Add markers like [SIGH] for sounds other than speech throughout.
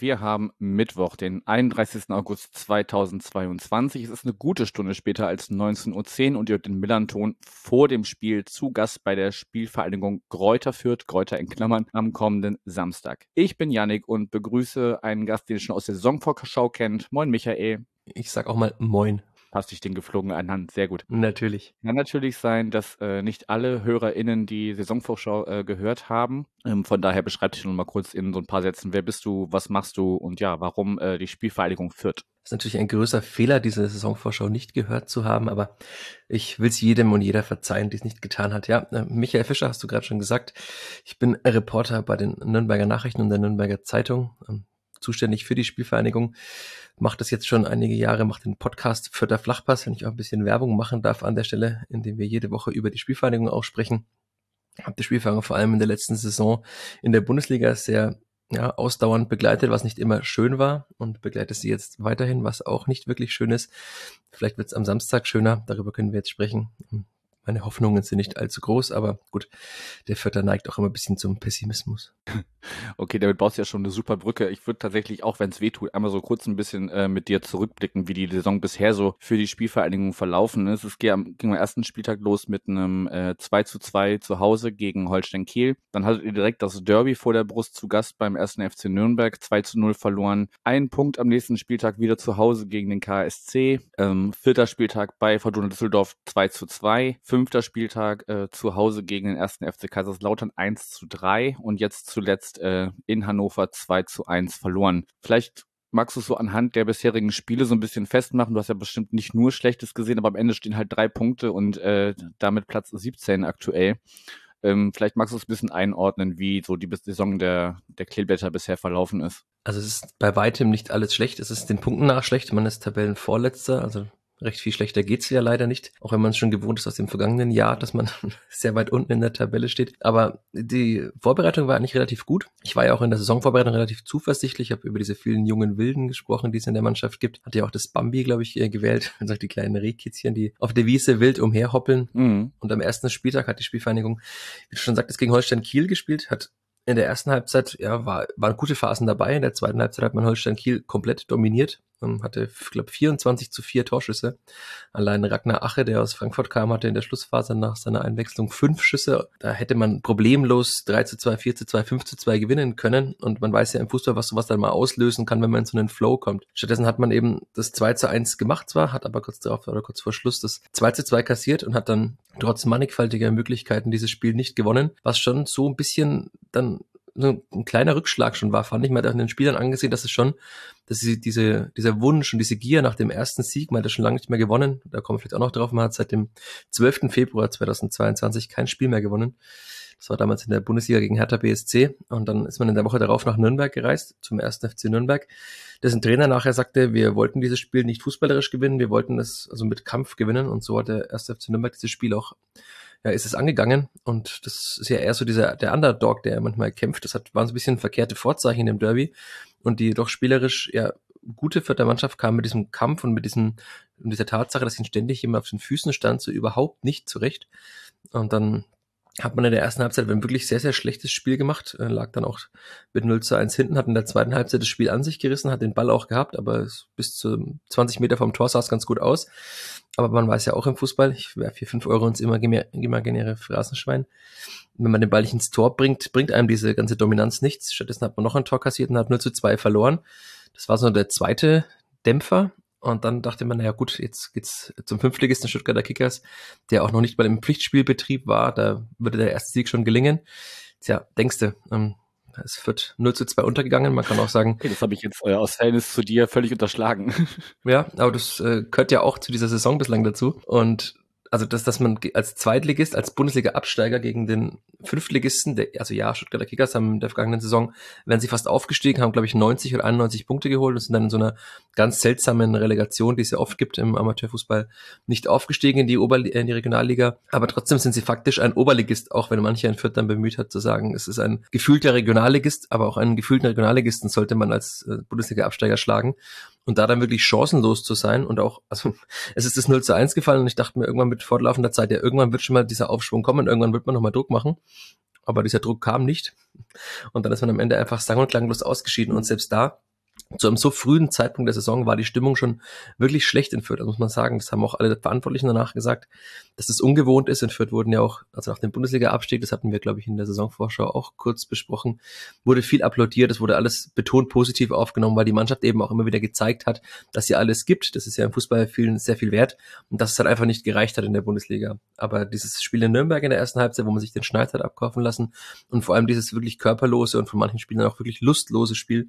wir haben Mittwoch, den 31. August 2022. Es ist eine gute Stunde später als 19.10 Uhr und ihr hört den Millanton vor dem Spiel zu Gast bei der Spielvereinigung Gräuter Fürth, Gräuter in Klammern, am kommenden Samstag. Ich bin Yannick und begrüße einen Gast, den ihr schon aus der Saisonvorschau kennt. Moin, Michael. Ich sag auch mal Moin passt dich den geflogen anhand. Sehr gut. Natürlich. Kann natürlich sein, dass äh, nicht alle HörerInnen die Saisonvorschau äh, gehört haben. Ähm, von daher beschreib dich noch mal kurz in so ein paar Sätzen. Wer bist du, was machst du und ja, warum äh, die Spielvereinigung führt? Das ist natürlich ein größer Fehler, diese Saisonvorschau nicht gehört zu haben, aber ich will es jedem und jeder verzeihen, die es nicht getan hat. Ja, äh, Michael Fischer hast du gerade schon gesagt. Ich bin Reporter bei den Nürnberger Nachrichten und der Nürnberger Zeitung. Ähm, zuständig für die Spielvereinigung, macht das jetzt schon einige Jahre, macht den Podcast der Flachpass, wenn ich auch ein bisschen Werbung machen darf an der Stelle, indem wir jede Woche über die Spielvereinigung auch sprechen. Hab die Spielvereinigung vor allem in der letzten Saison in der Bundesliga sehr ja, ausdauernd begleitet, was nicht immer schön war und begleitet sie jetzt weiterhin, was auch nicht wirklich schön ist. Vielleicht wird es am Samstag schöner, darüber können wir jetzt sprechen. Meine Hoffnungen sind nicht allzu groß, aber gut, der Vierter neigt auch immer ein bisschen zum Pessimismus. [LAUGHS] Okay, damit baust du ja schon eine super Brücke. Ich würde tatsächlich, auch wenn es weh tut, einmal so kurz ein bisschen äh, mit dir zurückblicken, wie die Saison bisher so für die Spielvereinigung verlaufen ist. Es ging am, ging am ersten Spieltag los mit einem äh, 2 zu 2 zu Hause gegen Holstein Kiel. Dann hattet ihr direkt das Derby vor der Brust zu Gast beim ersten FC Nürnberg, 2 zu 0 verloren. Ein Punkt am nächsten Spieltag wieder zu Hause gegen den KSC. Ähm, vierter Spieltag bei Fortuna Düsseldorf 2 zu 2. Fünfter Spieltag äh, zu Hause gegen den ersten FC Kaiserslautern 1 zu 3 und jetzt zuletzt äh, in Hannover 2 zu 1 verloren. Vielleicht magst du es so anhand der bisherigen Spiele so ein bisschen festmachen? Du hast ja bestimmt nicht nur Schlechtes gesehen, aber am Ende stehen halt drei Punkte und äh, damit Platz 17 aktuell. Ähm, vielleicht magst du es ein bisschen einordnen, wie so die Saison der, der Kleeblätter bisher verlaufen ist. Also es ist bei weitem nicht alles schlecht. Es ist den Punkten nach schlecht. Man ist Tabellenvorletzter, also Recht viel schlechter geht's ja leider nicht, auch wenn man es schon gewohnt ist aus dem vergangenen Jahr, dass man [LAUGHS] sehr weit unten in der Tabelle steht. Aber die Vorbereitung war eigentlich relativ gut. Ich war ja auch in der Saisonvorbereitung relativ zuversichtlich. Ich habe über diese vielen jungen Wilden gesprochen, die es in der Mannschaft gibt. Hat ja auch das Bambi, glaube ich, gewählt. Man [LAUGHS] sagt die kleinen Rehkitzchen, die auf der Wiese wild umherhoppeln. Mhm. Und am ersten Spieltag hat die Spielvereinigung, wie du schon sagtest, gegen Holstein Kiel gespielt, hat in der ersten Halbzeit ja, war, waren gute Phasen dabei. In der zweiten Halbzeit hat man Holstein Kiel komplett dominiert. Man hatte, glaube 24 zu 4 Torschüsse. Allein Ragnar Ache, der aus Frankfurt kam, hatte in der Schlussphase nach seiner Einwechslung fünf Schüsse. Da hätte man problemlos 3 zu 2, 4 zu 2, 5 zu 2 gewinnen können. Und man weiß ja im Fußball, was sowas dann mal auslösen kann, wenn man in so einen Flow kommt. Stattdessen hat man eben das 2 zu 1 gemacht zwar, hat aber kurz darauf oder kurz vor Schluss das 2 zu 2 kassiert und hat dann trotz mannigfaltiger Möglichkeiten dieses Spiel nicht gewonnen, was schon so ein bisschen dann so ein kleiner Rückschlag schon war, fand ich. Man hat auch den Spielern angesehen, dass es schon, dass sie diese, dieser Wunsch und diese Gier nach dem ersten Sieg, man hat das schon lange nicht mehr gewonnen, da kommen wir vielleicht auch noch drauf, man hat seit dem 12. Februar 2022 kein Spiel mehr gewonnen. Das war damals in der Bundesliga gegen Hertha BSC und dann ist man in der Woche darauf nach Nürnberg gereist, zum ersten FC Nürnberg, dessen Trainer nachher sagte, wir wollten dieses Spiel nicht fußballerisch gewinnen, wir wollten es also mit Kampf gewinnen und so hat der erste FC Nürnberg dieses Spiel auch ja, ist es angegangen. Und das ist ja eher so dieser, der Underdog, der manchmal kämpft. Das hat, waren so ein bisschen verkehrte Vorzeichen im Derby. Und die doch spielerisch, ja, gute Vierter Mannschaft kam mit diesem Kampf und mit diesem, mit dieser Tatsache, dass ihn ständig jemand auf den Füßen stand, so überhaupt nicht zurecht. Und dann hat man in der ersten Halbzeit ein wirklich sehr, sehr schlechtes Spiel gemacht, äh, lag dann auch mit 0 zu 1 hinten, hat in der zweiten Halbzeit das Spiel an sich gerissen, hat den Ball auch gehabt, aber bis zu 20 Meter vom Tor sah es ganz gut aus. Aber man weiß ja auch im Fußball, ich werfe hier 5 Euro ins imaginäre Phrasenschwein. Wenn man den Ball nicht ins Tor bringt, bringt einem diese ganze Dominanz nichts. Stattdessen hat man noch ein Tor kassiert und hat 0 zu 2 verloren. Das war so der zweite Dämpfer. Und dann dachte man, naja gut, jetzt geht's zum Fünftligisten Stuttgarter Kickers, der auch noch nicht mal im Pflichtspielbetrieb war. Da würde der erste Sieg schon gelingen. Tja, denkste, ähm, es wird 0 zu 2 untergegangen. Man kann auch sagen. Okay, das habe ich jetzt äh, aus Fairness zu dir völlig unterschlagen. ja, aber das äh, gehört ja auch zu dieser Saison bislang dazu. Und also dass, dass man als Zweitligist, als Bundesliga-Absteiger gegen den Fünftligisten, der, also ja, Stuttgarter Kickers haben in der vergangenen Saison, werden sie fast aufgestiegen, haben glaube ich 90 oder 91 Punkte geholt und sind dann in so einer ganz seltsamen Relegation, die es ja oft gibt im Amateurfußball, nicht aufgestiegen in die, Ober in die Regionalliga, aber trotzdem sind sie faktisch ein Oberligist, auch wenn mancher in Fürth dann bemüht hat zu sagen, es ist ein gefühlter Regionalligist, aber auch einen gefühlten Regionalligisten sollte man als äh, Bundesliga-Absteiger schlagen und da dann wirklich chancenlos zu sein und auch, also [LAUGHS] es ist das 0 zu 1 gefallen und ich dachte mir irgendwann mit fortlaufender Zeit, ja, irgendwann wird schon mal dieser Aufschwung kommen, irgendwann wird man nochmal Druck machen. Aber dieser Druck kam nicht. Und dann ist man am Ende einfach sang- und klanglos ausgeschieden. Und selbst da zu einem so frühen Zeitpunkt der Saison war die Stimmung schon wirklich schlecht in Fürth, das muss man sagen. Das haben auch alle Verantwortlichen danach gesagt, dass das ungewohnt ist. In Fürth wurden ja auch, also nach dem Bundesliga-Abstieg, das hatten wir, glaube ich, in der Saisonvorschau auch kurz besprochen, wurde viel applaudiert, es wurde alles betont positiv aufgenommen, weil die Mannschaft eben auch immer wieder gezeigt hat, dass sie alles gibt. Das ist ja im Fußball vielen sehr viel wert und dass es halt einfach nicht gereicht hat in der Bundesliga. Aber dieses Spiel in Nürnberg in der ersten Halbzeit, wo man sich den Schneid hat abkaufen lassen und vor allem dieses wirklich körperlose und von manchen Spielern auch wirklich lustlose Spiel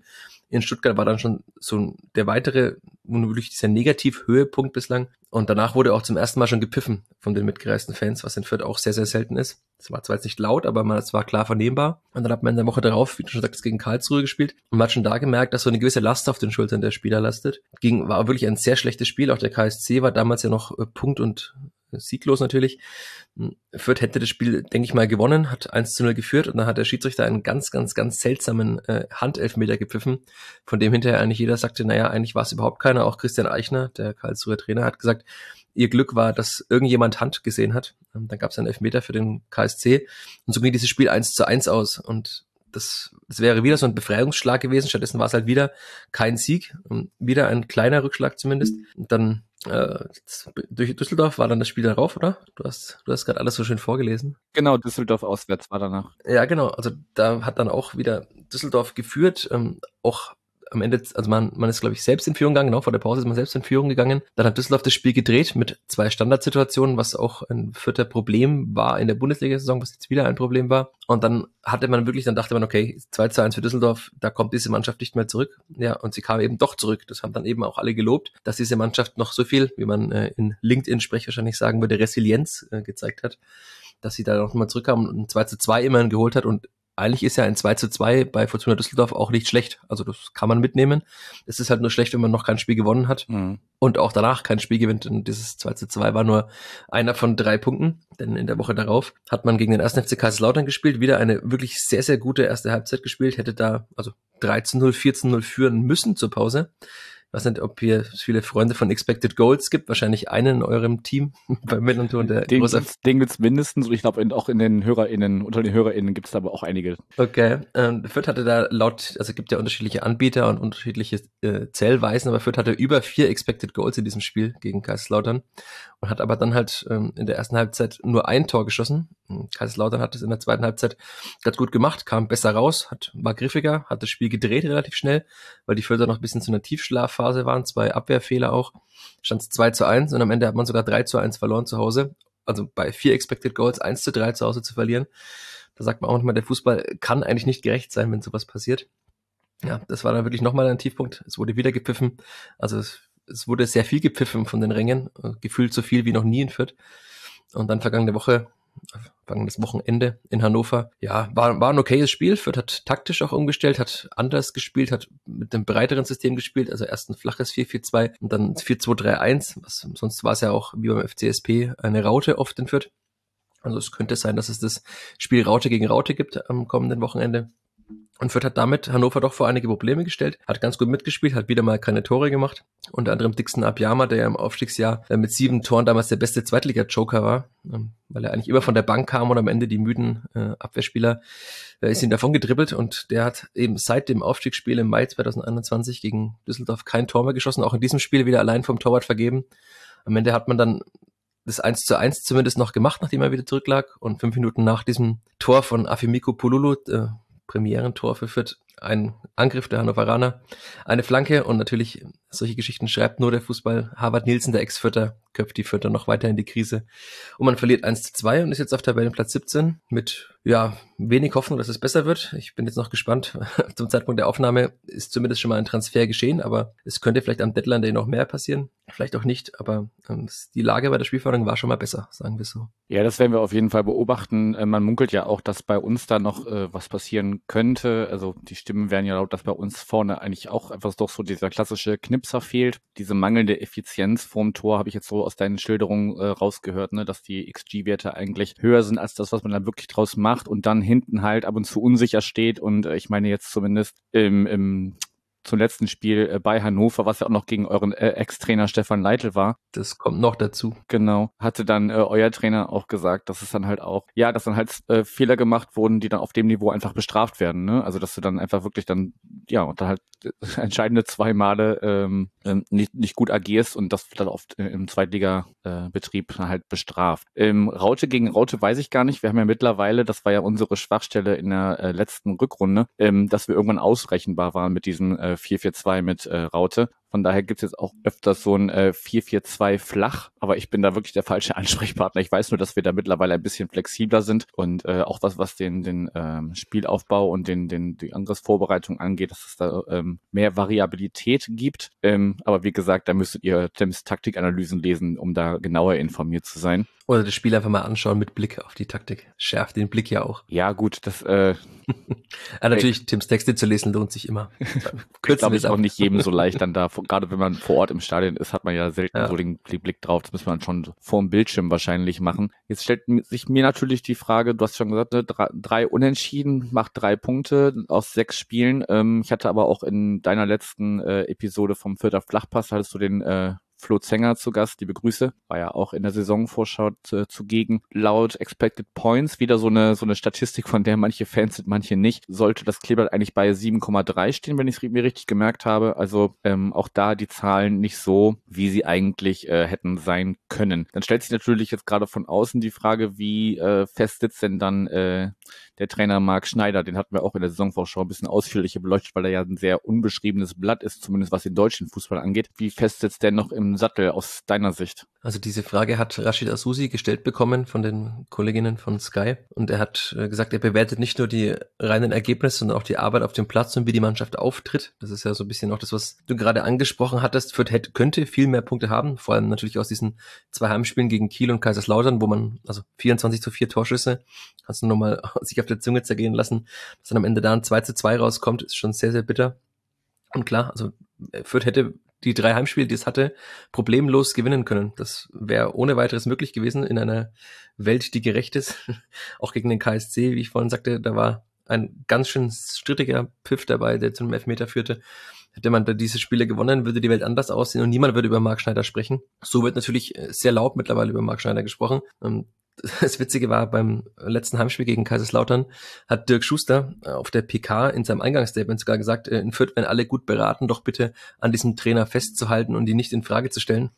in Stuttgart war dann schon so der weitere, wirklich dieser Negativ-Höhepunkt bislang. Und danach wurde auch zum ersten Mal schon gepfiffen von den mitgereisten Fans, was in Fürth auch sehr, sehr selten ist. Es war zwar jetzt nicht laut, aber es war klar vernehmbar. Und dann hat man in der Woche darauf, wie du schon sagst, gegen Karlsruhe gespielt. Und man hat schon da gemerkt, dass so eine gewisse Last auf den Schultern der Spieler lastet. Ging, war wirklich ein sehr schlechtes Spiel. Auch der KSC war damals ja noch äh, Punkt und sieglos natürlich. Fürth hätte das Spiel, denke ich mal, gewonnen, hat 1 zu 0 geführt und dann hat der Schiedsrichter einen ganz, ganz, ganz seltsamen äh, Handelfmeter gepfiffen, von dem hinterher eigentlich jeder sagte, naja, eigentlich war es überhaupt keiner. Auch Christian Eichner, der Karlsruher Trainer, hat gesagt, ihr Glück war, dass irgendjemand Hand gesehen hat. Und dann gab es einen Elfmeter für den KSC und so ging dieses Spiel 1 zu 1 aus und das, das wäre wieder so ein Befreiungsschlag gewesen. Stattdessen war es halt wieder kein Sieg, wieder ein kleiner Rückschlag zumindest. Und dann äh, durch Düsseldorf war dann das Spiel darauf, oder? Du hast, du hast gerade alles so schön vorgelesen. Genau, Düsseldorf auswärts war danach. Ja, genau. Also da hat dann auch wieder Düsseldorf geführt, ähm, auch am Ende, also man, man ist, glaube ich, selbst in Führung gegangen, genau, vor der Pause ist man selbst in Führung gegangen. Dann hat Düsseldorf das Spiel gedreht mit zwei Standardsituationen, was auch ein vierter Problem war in der Bundesliga-Saison, was jetzt wieder ein Problem war. Und dann hatte man wirklich, dann dachte man, okay, 2 zu 1 für Düsseldorf, da kommt diese Mannschaft nicht mehr zurück. Ja, und sie kam eben doch zurück. Das haben dann eben auch alle gelobt, dass diese Mannschaft noch so viel, wie man äh, in LinkedIn-Sprech wahrscheinlich sagen würde, Resilienz äh, gezeigt hat dass sie da noch mal zurückkamen und ein 2 zu 2 immerhin geholt hat und eigentlich ist ja ein 2 zu 2 bei Fortuna Düsseldorf auch nicht schlecht. Also das kann man mitnehmen. Es ist halt nur schlecht, wenn man noch kein Spiel gewonnen hat mhm. und auch danach kein Spiel gewinnt. Und dieses 2 zu 2 war nur einer von drei Punkten, denn in der Woche darauf hat man gegen den ersten FC Kaiserslautern gespielt, wieder eine wirklich sehr, sehr gute erste Halbzeit gespielt, hätte da also 13-0, 14-0 führen müssen zur Pause weiß nicht, ob ihr viele Freunde von Expected Goals gibt. Wahrscheinlich einen in eurem Team [LAUGHS] bei Millanton, der den, großer... Den gibt's mindestens und ich glaube auch in den HörerInnen, unter den HörerInnen gibt's da aber auch einige. Okay. Ähm, Fürth hatte da laut, also es gibt ja unterschiedliche Anbieter und unterschiedliche äh, Zählweisen, aber Fürth hatte über vier Expected Goals in diesem Spiel gegen Kaiserslautern und hat aber dann halt ähm, in der ersten Halbzeit nur ein Tor geschossen. Kaiserslautern hat es in der zweiten Halbzeit ganz gut gemacht, kam besser raus, hat, war griffiger, hat das Spiel gedreht relativ schnell, weil die Fürther noch ein bisschen zu einer Tiefschlafphase waren, zwei Abwehrfehler auch. Stand es 2 zu 1 und am Ende hat man sogar 3 zu 1 verloren zu Hause. Also bei vier Expected Goals 1 zu 3 zu Hause zu verlieren. Da sagt man auch nochmal, der Fußball kann eigentlich nicht gerecht sein, wenn sowas passiert. Ja, das war dann wirklich nochmal ein Tiefpunkt. Es wurde wieder gepfiffen. Also es es wurde sehr viel gepfiffen von den Rängen, gefühlt so viel wie noch nie in Fürth. Und dann vergangene Woche, vergangenes Wochenende in Hannover, ja, war, war ein okayes Spiel. Fürth hat taktisch auch umgestellt, hat anders gespielt, hat mit einem breiteren System gespielt, also erst ein flaches 4-4-2 und dann 4-2-3-1. Sonst war es ja auch wie beim FCSP eine Raute oft in Fürth. Also es könnte sein, dass es das Spiel Raute gegen Raute gibt am kommenden Wochenende. Und Fürth hat damit Hannover doch vor einige Probleme gestellt, hat ganz gut mitgespielt, hat wieder mal keine Tore gemacht. Unter anderem Dixon Abiyama, der ja im Aufstiegsjahr äh, mit sieben Toren damals der beste Zweitliga-Joker war, ähm, weil er eigentlich immer von der Bank kam und am Ende die müden äh, Abwehrspieler äh, ist ihn davon gedribbelt und der hat eben seit dem Aufstiegsspiel im Mai 2021 gegen Düsseldorf kein Tor mehr geschossen, auch in diesem Spiel wieder allein vom Torwart vergeben. Am Ende hat man dann das 1 zu 1 zumindest noch gemacht, nachdem er wieder zurücklag. Und fünf Minuten nach diesem Tor von Afimiko Pululu, äh, Premierentor für Fürth, ein Angriff der Hannoveraner, eine Flanke und natürlich solche Geschichten schreibt nur der Fußball. Harvard Nielsen, der Ex-Vierter, köpft die Vierter noch weiter in die Krise. Und man verliert 1 zu 2 und ist jetzt auf Tabellenplatz 17 mit, ja, wenig Hoffnung, dass es besser wird. Ich bin jetzt noch gespannt. [LAUGHS] Zum Zeitpunkt der Aufnahme ist zumindest schon mal ein Transfer geschehen, aber es könnte vielleicht am Deadline Day noch mehr passieren. Vielleicht auch nicht, aber ähm, die Lage bei der Spielförderung war schon mal besser, sagen wir so. Ja, das werden wir auf jeden Fall beobachten. Äh, man munkelt ja auch, dass bei uns da noch äh, was passieren könnte. Also die Stimmen werden ja laut, dass bei uns vorne eigentlich auch etwas doch so dieser klassische Knipser fehlt. Diese mangelnde Effizienz vorm Tor habe ich jetzt so aus deinen Schilderungen äh, rausgehört, ne, dass die XG-Werte eigentlich höher sind als das, was man da wirklich draus macht und dann hinten halt ab und zu unsicher steht. Und äh, ich meine jetzt zumindest im, im zum letzten Spiel äh, bei Hannover, was ja auch noch gegen euren äh, Ex-Trainer Stefan Leitl war. Das kommt noch dazu. Genau. Hatte dann äh, euer Trainer auch gesagt, dass es dann halt auch, ja, dass dann halt äh, Fehler gemacht wurden, die dann auf dem Niveau einfach bestraft werden. Ne? Also dass du dann einfach wirklich dann, ja, und dann halt äh, [LAUGHS] entscheidende zwei Male ähm, ähm, nicht, nicht gut agierst und das dann oft im Zweitliga-Betrieb äh, halt bestraft. Ähm, Raute gegen Raute weiß ich gar nicht. Wir haben ja mittlerweile, das war ja unsere Schwachstelle in der äh, letzten Rückrunde, ähm, dass wir irgendwann ausrechenbar waren mit diesen äh, 4-4-2 mit äh, Raute. Von daher gibt es jetzt auch öfters so ein äh, 4-4-2 flach, aber ich bin da wirklich der falsche [LAUGHS] Ansprechpartner. Ich weiß nur, dass wir da mittlerweile ein bisschen flexibler sind und äh, auch was, was den, den ähm, Spielaufbau und den, den, die Angriffsvorbereitung angeht, dass es da ähm, mehr Variabilität gibt. Ähm, aber wie gesagt, da müsstet ihr Tims Taktikanalysen lesen, um da genauer informiert zu sein. Oder das Spiel einfach mal anschauen mit Blick auf die Taktik. Schärft den Blick ja auch. Ja, gut, das äh, ja, [LAUGHS] natürlich, [LAUGHS] Tims Texte zu lesen lohnt sich immer. Kürzen ist auch nicht jedem so leicht dann da, gerade wenn man vor Ort im Stadion ist, hat man ja selten ja. so den, den, Blick drauf. Das muss man schon vor dem Bildschirm wahrscheinlich machen. Jetzt stellt sich mir natürlich die Frage, du hast schon gesagt, ne, drei, drei Unentschieden, macht drei Punkte aus sechs Spielen. Ähm, ich hatte aber auch in deiner letzten äh, Episode vom Vierter Flachpass, hattest du den äh, Flo Zenger zu Gast, liebe Grüße, war ja auch in der Saisonvorschau zu, zugegen. Laut Expected Points, wieder so eine, so eine Statistik, von der manche Fans sind, manche nicht, sollte das Kleeblatt eigentlich bei 7,3 stehen, wenn ich es mir richtig gemerkt habe. Also ähm, auch da die Zahlen nicht so, wie sie eigentlich äh, hätten sein können. Dann stellt sich natürlich jetzt gerade von außen die Frage, wie äh, fest sitzt denn dann äh, der Trainer Marc Schneider, den hatten wir auch in der Saisonvorschau ein bisschen ausführlicher beleuchtet, weil er ja ein sehr unbeschriebenes Blatt ist, zumindest was den deutschen Fußball angeht. Wie fest sitzt der noch im Sattel aus deiner Sicht? Also diese Frage hat Rashid Asusi gestellt bekommen von den Kolleginnen von Sky und er hat äh, gesagt, er bewertet nicht nur die reinen Ergebnisse, sondern auch die Arbeit auf dem Platz und wie die Mannschaft auftritt. Das ist ja so ein bisschen auch das, was du gerade angesprochen hattest. Fürth hätte, könnte viel mehr Punkte haben, vor allem natürlich aus diesen zwei Heimspielen gegen Kiel und Kaiserslautern, wo man also 24 zu 4 Torschüsse, kannst du nochmal [LAUGHS] sich auf der Zunge zergehen lassen, dass dann am Ende da ein 2 zu 2 rauskommt, ist schon sehr, sehr bitter. Und klar, also Fürth hätte die drei Heimspiele, die es hatte, problemlos gewinnen können. Das wäre ohne weiteres möglich gewesen in einer Welt, die gerecht ist. [LAUGHS] Auch gegen den KSC, wie ich vorhin sagte, da war ein ganz schön strittiger Pfiff dabei, der zum Elfmeter führte. Hätte man da diese Spiele gewonnen, würde die Welt anders aussehen und niemand würde über Mark Schneider sprechen. So wird natürlich sehr laut mittlerweile über Mark Schneider gesprochen. Das Witzige war, beim letzten Heimspiel gegen Kaiserslautern hat Dirk Schuster auf der PK in seinem Eingangsstatement sogar gesagt, äh, in Fürth werden alle gut beraten, doch bitte an diesem Trainer festzuhalten und ihn nicht in Frage zu stellen.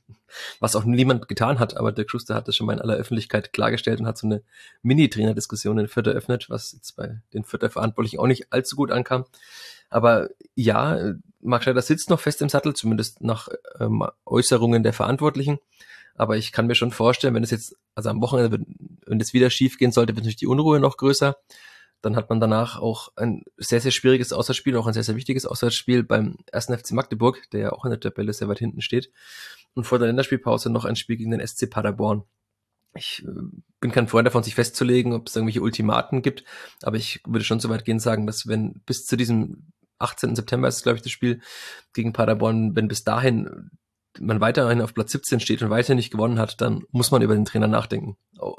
Was auch niemand getan hat, aber Dirk Schuster hat das schon mal in aller Öffentlichkeit klargestellt und hat so eine Mini-Trainer-Diskussion in Fürth eröffnet, was jetzt bei den Fürther Verantwortlichen auch nicht allzu gut ankam. Aber ja, Mark Schneider sitzt noch fest im Sattel, zumindest nach ähm, Äußerungen der Verantwortlichen. Aber ich kann mir schon vorstellen, wenn es jetzt, also am Wochenende, wenn es wieder schief gehen sollte, wird natürlich die Unruhe noch größer. Dann hat man danach auch ein sehr, sehr schwieriges Auswärtsspiel, auch ein sehr, sehr wichtiges Auswärtsspiel beim ersten FC Magdeburg, der ja auch in der Tabelle sehr weit hinten steht. Und vor der Länderspielpause noch ein Spiel gegen den SC Paderborn. Ich äh, bin kein Freund davon, sich festzulegen, ob es irgendwelche Ultimaten gibt, aber ich würde schon so weit gehen sagen, dass wenn bis zu diesem 18. September ist, glaube ich, das Spiel gegen Paderborn, wenn bis dahin man weiterhin auf Platz 17 steht und weiter nicht gewonnen hat, dann muss man über den Trainer nachdenken.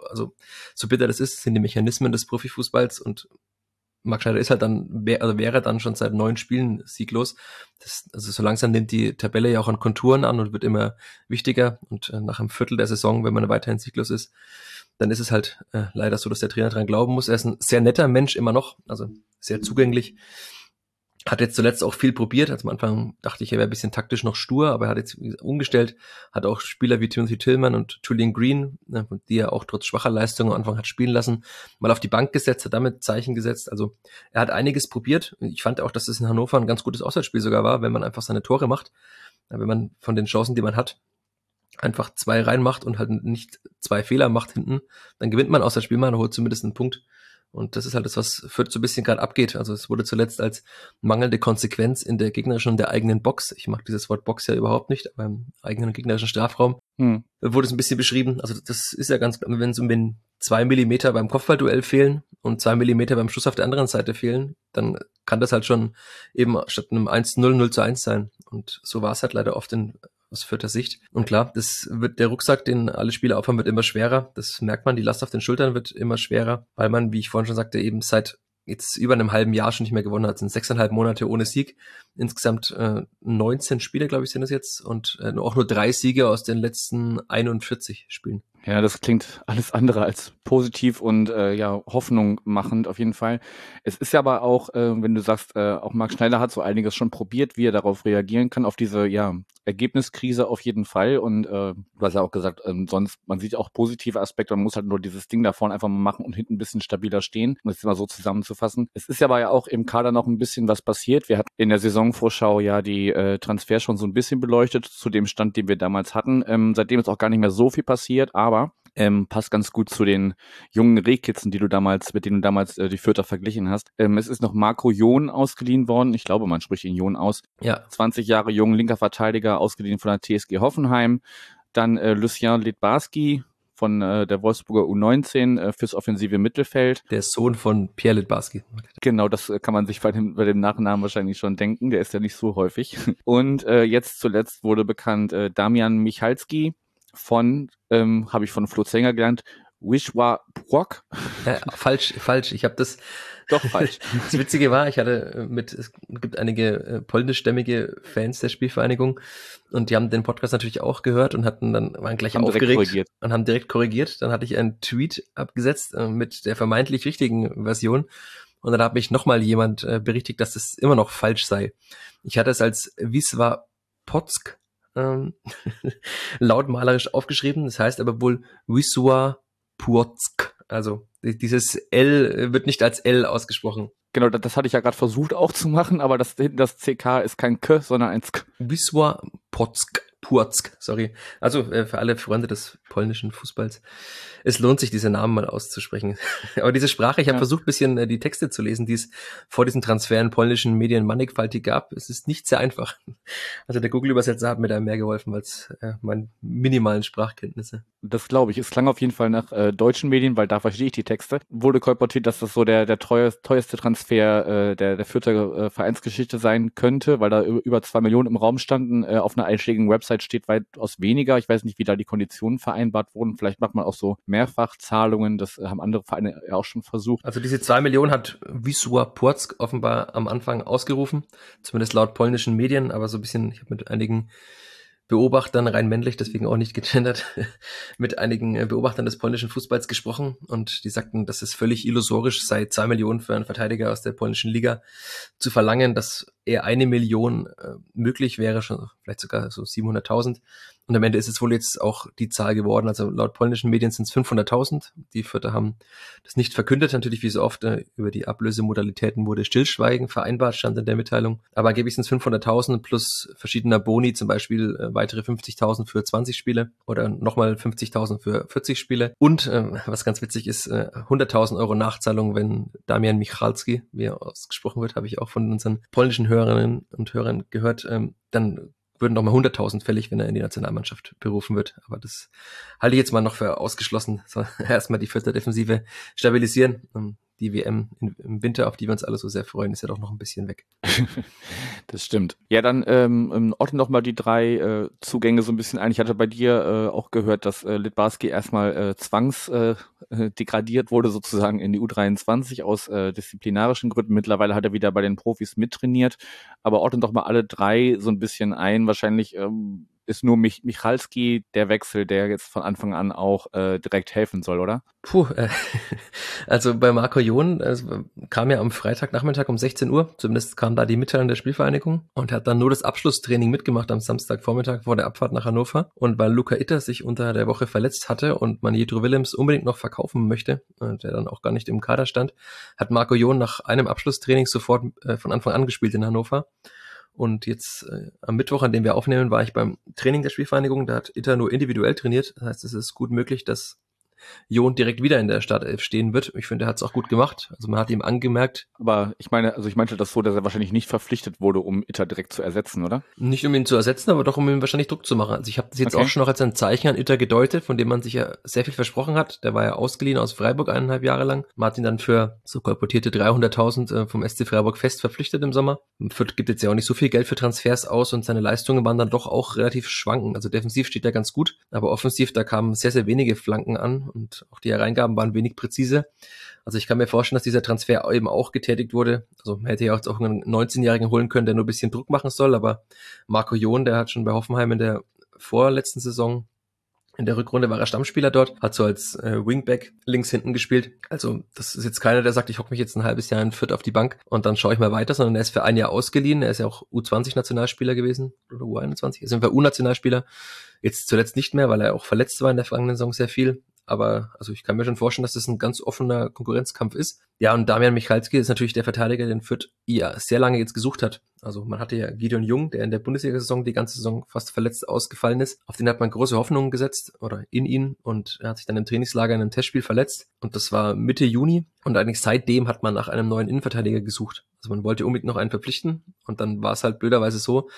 Also so bitter das ist, sind die Mechanismen des Profifußballs und Marc Schneider ist halt dann, also wäre dann schon seit neun Spielen sieglos. Das, also so langsam nimmt die Tabelle ja auch an Konturen an und wird immer wichtiger. Und äh, nach einem Viertel der Saison, wenn man weiterhin sieglos ist, dann ist es halt äh, leider so, dass der Trainer dran glauben muss. Er ist ein sehr netter Mensch immer noch, also sehr zugänglich. Hat jetzt zuletzt auch viel probiert. Also am Anfang dachte ich, er wäre ein bisschen taktisch noch stur, aber er hat jetzt umgestellt, hat auch Spieler wie Timothy Tillman und Julian Green, ne, die er auch trotz schwacher Leistung am Anfang hat spielen lassen, mal auf die Bank gesetzt, hat damit Zeichen gesetzt. Also er hat einiges probiert. Ich fand auch, dass es in Hannover ein ganz gutes Auswärtsspiel sogar war, wenn man einfach seine Tore macht, wenn man von den Chancen, die man hat, einfach zwei reinmacht und halt nicht zwei Fehler macht hinten, dann gewinnt man Auswärtsspiel mal, holt zumindest einen Punkt. Und das ist halt das, was Fürth so ein bisschen gerade abgeht. Also es wurde zuletzt als mangelnde Konsequenz in der gegnerischen und der eigenen Box, ich mag dieses Wort Box ja überhaupt nicht, aber im eigenen und gegnerischen Strafraum, hm. wurde es ein bisschen beschrieben. Also das ist ja ganz, wenn es um den zwei Millimeter beim Kopfballduell fehlen und zwei Millimeter beim Schuss auf der anderen Seite fehlen, dann kann das halt schon eben statt einem 1-0 0 zu 1 sein. Und so war es halt leider oft in aus vierter Sicht. Und klar, das wird der Rucksack, den alle Spieler aufhaben, wird immer schwerer. Das merkt man, die Last auf den Schultern wird immer schwerer, weil man, wie ich vorhin schon sagte, eben seit jetzt über einem halben Jahr schon nicht mehr gewonnen hat. Es sind sechseinhalb Monate ohne Sieg. Insgesamt äh, 19 Spiele, glaube ich, sind es jetzt. Und äh, auch nur drei Siege aus den letzten 41 Spielen. Ja, das klingt alles andere als positiv und äh, ja, Hoffnung machend auf jeden Fall. Es ist ja aber auch, äh, wenn du sagst, äh, auch Marc Schneider hat so einiges schon probiert, wie er darauf reagieren kann, auf diese ja, Ergebniskrise auf jeden Fall. Und äh, du hast ja auch gesagt, ähm, sonst, man sieht auch positive Aspekte, man muss halt nur dieses Ding da vorne einfach mal machen und hinten ein bisschen stabiler stehen, um das mal so zusammenzufassen. Es ist ja aber ja auch im Kader noch ein bisschen was passiert. Wir hatten in der Saisonvorschau ja die äh, Transfer schon so ein bisschen beleuchtet zu dem Stand, den wir damals hatten. Ähm, seitdem ist auch gar nicht mehr so viel passiert, aber ähm, passt ganz gut zu den jungen Rehkitzen, die du damals, mit denen du damals äh, die Vierter verglichen hast. Ähm, es ist noch Marco John ausgeliehen worden. Ich glaube, man spricht ihn John aus. Ja. 20 Jahre jung, linker Verteidiger, ausgeliehen von der TSG Hoffenheim. Dann äh, Lucien Litbarski von äh, der Wolfsburger U19 äh, fürs offensive Mittelfeld. Der Sohn von Pierre Litbarski. Genau, das äh, kann man sich bei dem, bei dem Nachnamen wahrscheinlich schon denken. Der ist ja nicht so häufig. [LAUGHS] Und äh, jetzt zuletzt wurde bekannt äh, Damian Michalski von, ähm, habe ich von Flo Zenger gelernt, Wishwa Brock. Ja, falsch, falsch. Ich habe das. [LAUGHS] Doch falsch. das Witzige war, ich hatte äh, mit, es gibt einige äh, polnischstämmige Fans der Spielvereinigung und die haben den Podcast natürlich auch gehört und hatten dann waren gleich haben aufgeregt und haben direkt korrigiert. Dann hatte ich einen Tweet abgesetzt äh, mit der vermeintlich richtigen Version und dann hat mich nochmal jemand berichtigt, dass das immer noch falsch sei. Ich hatte es als Wiswa Potsk ähm, [LAUGHS] lautmalerisch aufgeschrieben. Das heißt aber wohl Wisua Puotsk. Also dieses L wird nicht als L ausgesprochen. Genau, das, das hatte ich ja gerade versucht auch zu machen, aber das, das CK ist kein K, sondern ein Sk. Wisła Potsk. Purzk, sorry. Also äh, für alle Freunde des polnischen Fußballs. Es lohnt sich, diese Namen mal auszusprechen. [LAUGHS] Aber diese Sprache, ich habe ja. versucht, bisschen äh, die Texte zu lesen, die es vor diesen Transfer in polnischen Medien mannigfaltig gab. Es ist nicht sehr einfach. [LAUGHS] Also der Google-Übersetzer hat mir da mehr geholfen als äh, meine minimalen Sprachkenntnisse. Das glaube ich. Es klang auf jeden Fall nach äh, deutschen Medien, weil da verstehe ich die Texte. Wurde kolportiert, dass das so der, der teuerste, teuerste Transfer äh, der, der vierte äh, Vereinsgeschichte sein könnte, weil da über zwei Millionen im Raum standen äh, auf einer einschlägigen Website Website steht weitaus weniger. Ich weiß nicht, wie da die Konditionen vereinbart wurden. Vielleicht macht man auch so Mehrfachzahlungen. Das haben andere Vereine ja auch schon versucht. Also diese zwei Millionen hat Wisła Płock offenbar am Anfang ausgerufen. Zumindest laut polnischen Medien. Aber so ein bisschen, ich habe mit einigen Beobachtern, rein männlich, deswegen auch nicht gegendert, [LAUGHS] mit einigen äh, Beobachtern des polnischen Fußballs gesprochen und die sagten, dass es völlig illusorisch sei, zwei Millionen für einen Verteidiger aus der polnischen Liga zu verlangen, dass eher eine Million äh, möglich wäre, schon vielleicht sogar so 700.000. Und am Ende ist es wohl jetzt auch die Zahl geworden. Also laut polnischen Medien sind es 500.000. Die Vierter haben das nicht verkündet. Natürlich, wie so oft, äh, über die Ablösemodalitäten wurde Stillschweigen vereinbart, stand in der Mitteilung. Aber angeblich sind es 500.000 plus verschiedener Boni, zum Beispiel äh, weitere 50.000 für 20 Spiele oder nochmal 50.000 für 40 Spiele. Und, äh, was ganz witzig ist, äh, 100.000 Euro Nachzahlung, wenn Damian Michalski, wie er ausgesprochen wird, habe ich auch von unseren polnischen Hörerinnen und Hörern gehört, ähm, dann würden noch mal 100.000 fällig, wenn er in die Nationalmannschaft berufen wird. Aber das halte ich jetzt mal noch für ausgeschlossen. [LAUGHS] Erstmal die vierte Defensive stabilisieren. Ähm, die WM im Winter, auf die wir uns alle so sehr freuen, ist ja doch noch ein bisschen weg. [LAUGHS] das stimmt. Ja, dann ähm, orten noch mal die drei äh, Zugänge so ein bisschen ein. Ich hatte bei dir äh, auch gehört, dass äh, Litbarski erstmal äh, zwangs äh, äh degradiert wurde sozusagen in die U23 aus äh, disziplinarischen Gründen. Mittlerweile hat er wieder bei den Profis mittrainiert. Aber ordnen doch mal alle drei so ein bisschen ein. Wahrscheinlich ähm, ist nur Mich Michalski der Wechsel, der jetzt von Anfang an auch äh, direkt helfen soll, oder? Puh, äh, [LAUGHS] also bei Marco Jon also kam ja am Freitagnachmittag um 16 Uhr, zumindest kam da die Mitteilung der Spielvereinigung und hat dann nur das Abschlusstraining mitgemacht am Samstagvormittag vor der Abfahrt nach Hannover. Und weil Luca Itter sich unter der Woche verletzt hatte und man Jedro Willems unbedingt noch verkaufen möchte, äh, der dann auch gar nicht im Kader stand, hat Marco Jon nach einem Abschlusstraining sofort äh, von Anfang an gespielt in Hannover. Und jetzt äh, am Mittwoch, an dem wir aufnehmen, war ich beim Training der Spielvereinigung. Da hat Itter nur individuell trainiert. Das heißt, es ist gut möglich, dass Jon direkt wieder in der Startelf stehen wird. Ich finde, er hat es auch gut gemacht. Also man hat ihm angemerkt. Aber ich meine, also ich meinte das so, dass er wahrscheinlich nicht verpflichtet wurde, um Itter direkt zu ersetzen, oder? Nicht um ihn zu ersetzen, aber doch um ihm wahrscheinlich Druck zu machen. Also ich habe das jetzt okay. auch schon noch als ein Zeichen an Itter gedeutet, von dem man sich ja sehr viel versprochen hat. Der war ja ausgeliehen aus Freiburg eineinhalb Jahre lang. Martin dann für so kolportierte 300.000 äh, vom SC Freiburg fest verpflichtet im Sommer. Fürth gibt jetzt ja auch nicht so viel Geld für Transfers aus und seine Leistungen waren dann doch auch relativ schwanken. Also defensiv steht er ganz gut, aber offensiv, da kamen sehr, sehr wenige Flanken an und auch die Herein Eingaben waren wenig präzise. Also ich kann mir vorstellen, dass dieser Transfer eben auch getätigt wurde. Also man hätte ja auch einen 19-Jährigen holen können, der nur ein bisschen Druck machen soll, aber Marco John, der hat schon bei Hoffenheim in der vorletzten Saison in der Rückrunde war er Stammspieler dort, hat so als äh, Wingback links hinten gespielt. Also das ist jetzt keiner, der sagt, ich hocke mich jetzt ein halbes Jahr in Fürth auf die Bank und dann schaue ich mal weiter, sondern er ist für ein Jahr ausgeliehen. Er ist ja auch U20-Nationalspieler gewesen oder U21. Er ist einfach U-Nationalspieler. Jetzt zuletzt nicht mehr, weil er auch verletzt war in der vergangenen Saison sehr viel. Aber also ich kann mir schon vorstellen, dass das ein ganz offener Konkurrenzkampf ist. Ja, und Damian Michalski ist natürlich der Verteidiger, den Fürth ja sehr lange jetzt gesucht hat. Also man hatte ja Gideon Jung, der in der Bundesliga-Saison die ganze Saison fast verletzt ausgefallen ist. Auf den hat man große Hoffnungen gesetzt oder in ihn und er hat sich dann im Trainingslager in einem Testspiel verletzt. Und das war Mitte Juni. Und eigentlich seitdem hat man nach einem neuen Innenverteidiger gesucht. Also man wollte unbedingt noch einen verpflichten. Und dann war es halt blöderweise so,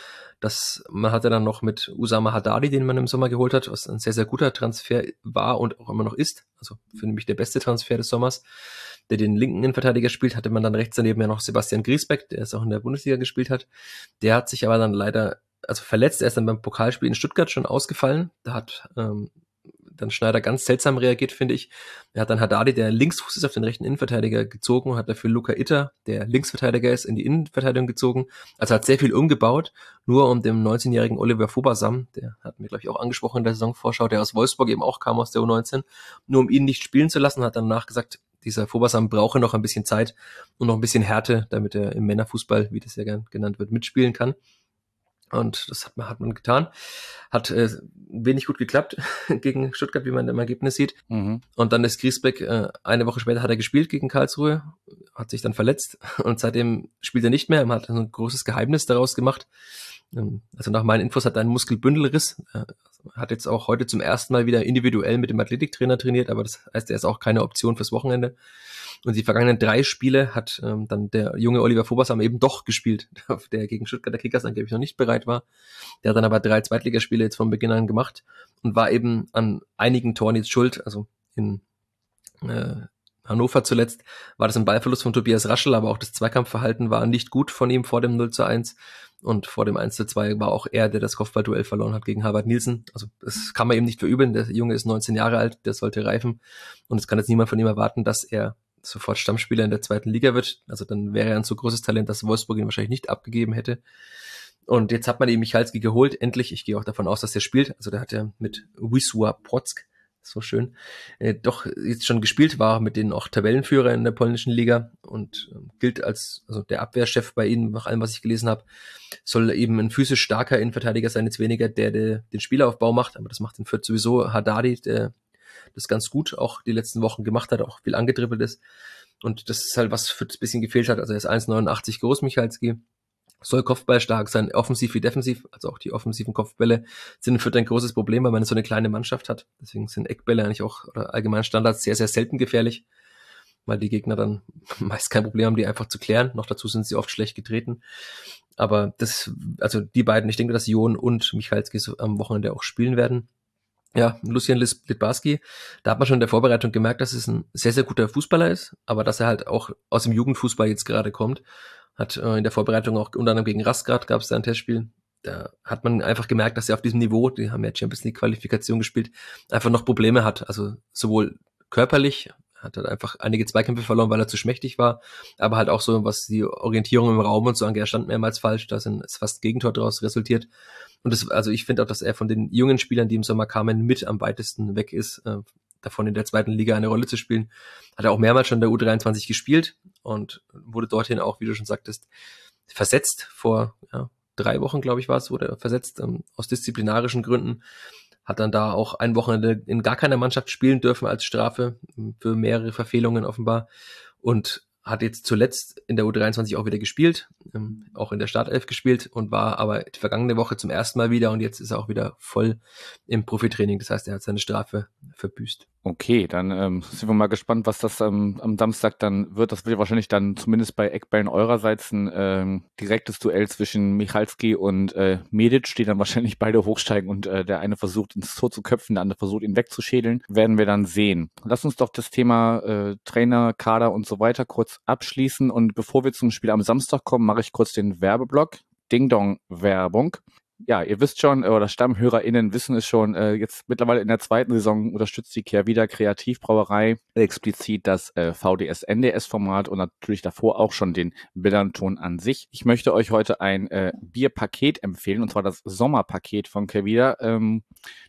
dass man hatte dann noch mit Usama Haddadi, den man im Sommer geholt hat, was ein sehr, sehr guter Transfer war und auch immer noch ist. Also für mich der beste Transfer des Sommers der den linken Innenverteidiger spielt, hatte man dann rechts daneben ja noch Sebastian Griesbeck, der es auch in der Bundesliga gespielt hat. Der hat sich aber dann leider, also verletzt, er ist dann beim Pokalspiel in Stuttgart schon ausgefallen. Da hat ähm, dann Schneider ganz seltsam reagiert, finde ich. Er hat dann Haddadi, der Linksfuß ist, auf den rechten Innenverteidiger gezogen und hat dafür Luca Itter, der Linksverteidiger ist, in die Innenverteidigung gezogen. Also hat sehr viel umgebaut, nur um dem 19-jährigen Oliver Fobasam, der hat mir, glaube ich, auch angesprochen in der Saisonvorschau, der aus Wolfsburg eben auch kam aus der U19, nur um ihn nicht spielen zu lassen, hat danach gesagt, dieser Fobasam brauche noch ein bisschen Zeit und noch ein bisschen Härte, damit er im Männerfußball, wie das ja gern genannt wird, mitspielen kann. Und das hat man, hat man getan. Hat äh, wenig gut geklappt [LAUGHS] gegen Stuttgart, wie man im Ergebnis sieht. Mhm. Und dann ist Griesbeck, äh, eine Woche später hat er gespielt gegen Karlsruhe, hat sich dann verletzt [LAUGHS] und seitdem spielt er nicht mehr. Man hat ein großes Geheimnis daraus gemacht. Ähm, also nach meinen Infos hat er einen Muskelbündelriss, äh, hat jetzt auch heute zum ersten Mal wieder individuell mit dem Athletiktrainer trainiert, aber das heißt, er ist auch keine Option fürs Wochenende. Und die vergangenen drei Spiele hat ähm, dann der junge Oliver Fobasam eben doch gespielt, [LAUGHS] der gegen Stuttgarter Kickers angeblich noch nicht bereit war. Der hat dann aber drei Zweitligaspiele jetzt von Beginn an gemacht und war eben an einigen Toren jetzt schuld. Also in äh, Hannover zuletzt war das ein Ballverlust von Tobias Raschel, aber auch das Zweikampfverhalten war nicht gut von ihm vor dem 0 zu 1. Und vor dem 1 zu 2 war auch er, der das Kopfballduell verloren hat gegen Harvard Nielsen. Also das kann man eben nicht verübeln. Der Junge ist 19 Jahre alt, der sollte reifen. Und es kann jetzt niemand von ihm erwarten, dass er sofort Stammspieler in der zweiten Liga wird. Also dann wäre er ein so großes Talent, dass Wolfsburg ihn wahrscheinlich nicht abgegeben hätte. Und jetzt hat man eben Michalski geholt, endlich. Ich gehe auch davon aus, dass er spielt. Also der hat ja mit Wisła Płock so schön, äh, doch jetzt schon gespielt war mit den auch Tabellenführer in der polnischen Liga und äh, gilt als also der Abwehrchef bei ihnen, nach allem, was ich gelesen habe, soll eben ein physisch starker Innenverteidiger sein, jetzt weniger der, der den Spielaufbau macht, aber das macht in Fürth sowieso Haddadi, der das ganz gut auch die letzten Wochen gemacht hat, auch viel angedribbelt ist. Und das ist halt, was Fürth ein bisschen gefehlt hat. Also er ist 1,89 groß, Michalski soll Kopfball stark sein, offensiv wie defensiv. Also auch die offensiven Kopfbälle sind für ein großes Problem, weil man so eine kleine Mannschaft hat. Deswegen sind Eckbälle eigentlich auch oder allgemein Standards sehr, sehr selten gefährlich, weil die Gegner dann [LAUGHS] meist kein Problem haben, die einfach zu klären. Noch dazu sind sie oft schlecht getreten. Aber das, also die beiden, ich denke, dass Jon und Michalski am Wochenende auch spielen werden. Ja, Lucian Litbarski, da hat man schon in der Vorbereitung gemerkt, dass es ein sehr, sehr guter Fußballer ist, aber dass er halt auch aus dem Jugendfußball jetzt gerade kommt hat äh, in der Vorbereitung auch unter anderem gegen Rasgrad gab es da ein Testspiel. Da hat man einfach gemerkt, dass er auf diesem Niveau, die haben ja Champions League Qualifikation gespielt, einfach noch Probleme hat. Also sowohl körperlich hat halt einfach einige Zweikämpfe verloren, weil er zu schmächtig war, aber halt auch so, was die Orientierung im Raum und so angeht, er stand mehrmals falsch, da sind fast Gegentor daraus resultiert. Und das, also ich finde auch, dass er von den jungen Spielern, die im Sommer kamen, mit am weitesten weg ist, äh, davon in der zweiten Liga eine Rolle zu spielen. Hat er auch mehrmals schon der U23 gespielt und wurde dorthin auch, wie du schon sagtest, versetzt vor ja, drei Wochen, glaube ich, war es, wurde er versetzt ähm, aus disziplinarischen Gründen. Hat dann da auch ein Wochenende in gar keiner Mannschaft spielen dürfen als Strafe ähm, für mehrere Verfehlungen offenbar. Und hat jetzt zuletzt in der U23 auch wieder gespielt, ähm, auch in der Startelf gespielt und war aber die vergangene Woche zum ersten Mal wieder und jetzt ist er auch wieder voll im Profitraining. Das heißt, er hat seine Strafe verbüßt. Okay, dann ähm, sind wir mal gespannt, was das ähm, am Samstag dann wird. Das wird wahrscheinlich dann zumindest bei Eckbällen eurerseits ein ähm, direktes Duell zwischen Michalski und äh, Medic, die dann wahrscheinlich beide hochsteigen und äh, der eine versucht ins Tor zu köpfen, der andere versucht ihn wegzuschädeln. Werden wir dann sehen. Lass uns doch das Thema äh, Trainer, Kader und so weiter kurz abschließen. Und bevor wir zum Spiel am Samstag kommen, mache ich kurz den Werbeblock. Ding Dong Werbung ja, ihr wisst schon, äh, oder StammhörerInnen wissen es schon, äh, jetzt mittlerweile in der zweiten Saison unterstützt die Kehrwieder Kreativbrauerei explizit das äh, VDS-NDS-Format und natürlich davor auch schon den Billanton an sich. Ich möchte euch heute ein äh, Bierpaket empfehlen, und zwar das Sommerpaket von Kehrwieder. Ähm,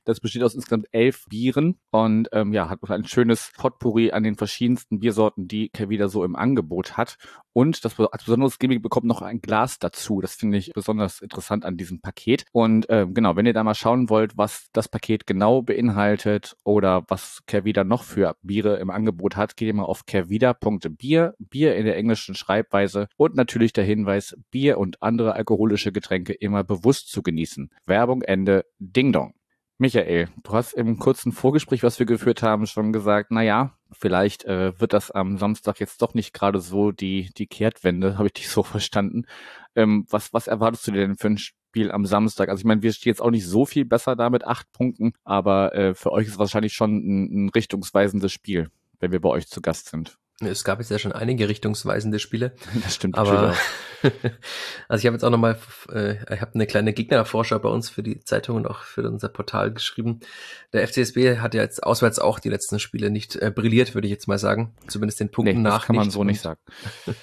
das besteht aus insgesamt elf Bieren und ähm, ja, hat ein schönes Potpourri an den verschiedensten Biersorten, die Kehrwieder so im Angebot hat. Und das als besonderes Gimmick bekommt noch ein Glas dazu. Das finde ich besonders interessant an diesem Paket. Und äh, genau, wenn ihr da mal schauen wollt, was das Paket genau beinhaltet oder was Kervida noch für Biere im Angebot hat, geht ihr mal auf kervida.bier, Bier in der englischen Schreibweise und natürlich der Hinweis, Bier und andere alkoholische Getränke immer bewusst zu genießen. Werbung Ende. Ding Dong. Michael, du hast im kurzen Vorgespräch, was wir geführt haben, schon gesagt, na ja, vielleicht äh, wird das am Samstag jetzt doch nicht gerade so die, die Kehrtwende, habe ich dich so [LAUGHS] verstanden. Ähm, was, was erwartest du denn für ein Spiel am Samstag? Also ich meine, wir stehen jetzt auch nicht so viel besser da mit acht Punkten, aber äh, für euch ist wahrscheinlich schon ein, ein richtungsweisendes Spiel, wenn wir bei euch zu Gast sind. Es gab jetzt ja schon einige richtungsweisende Spiele. [LAUGHS] Das stimmt. Aber [LAUGHS] also ich habe jetzt auch nochmal, äh, ich habe eine kleine Gegnervorschau bei uns für die Zeitung und auch für unser Portal geschrieben. Der FCSB hat ja jetzt auswärts auch die letzten Spiele nicht äh, brilliert, würde ich jetzt mal sagen. Zumindest den Punkten nee, nach. Das kann man nicht. so nicht sagen. [LAUGHS]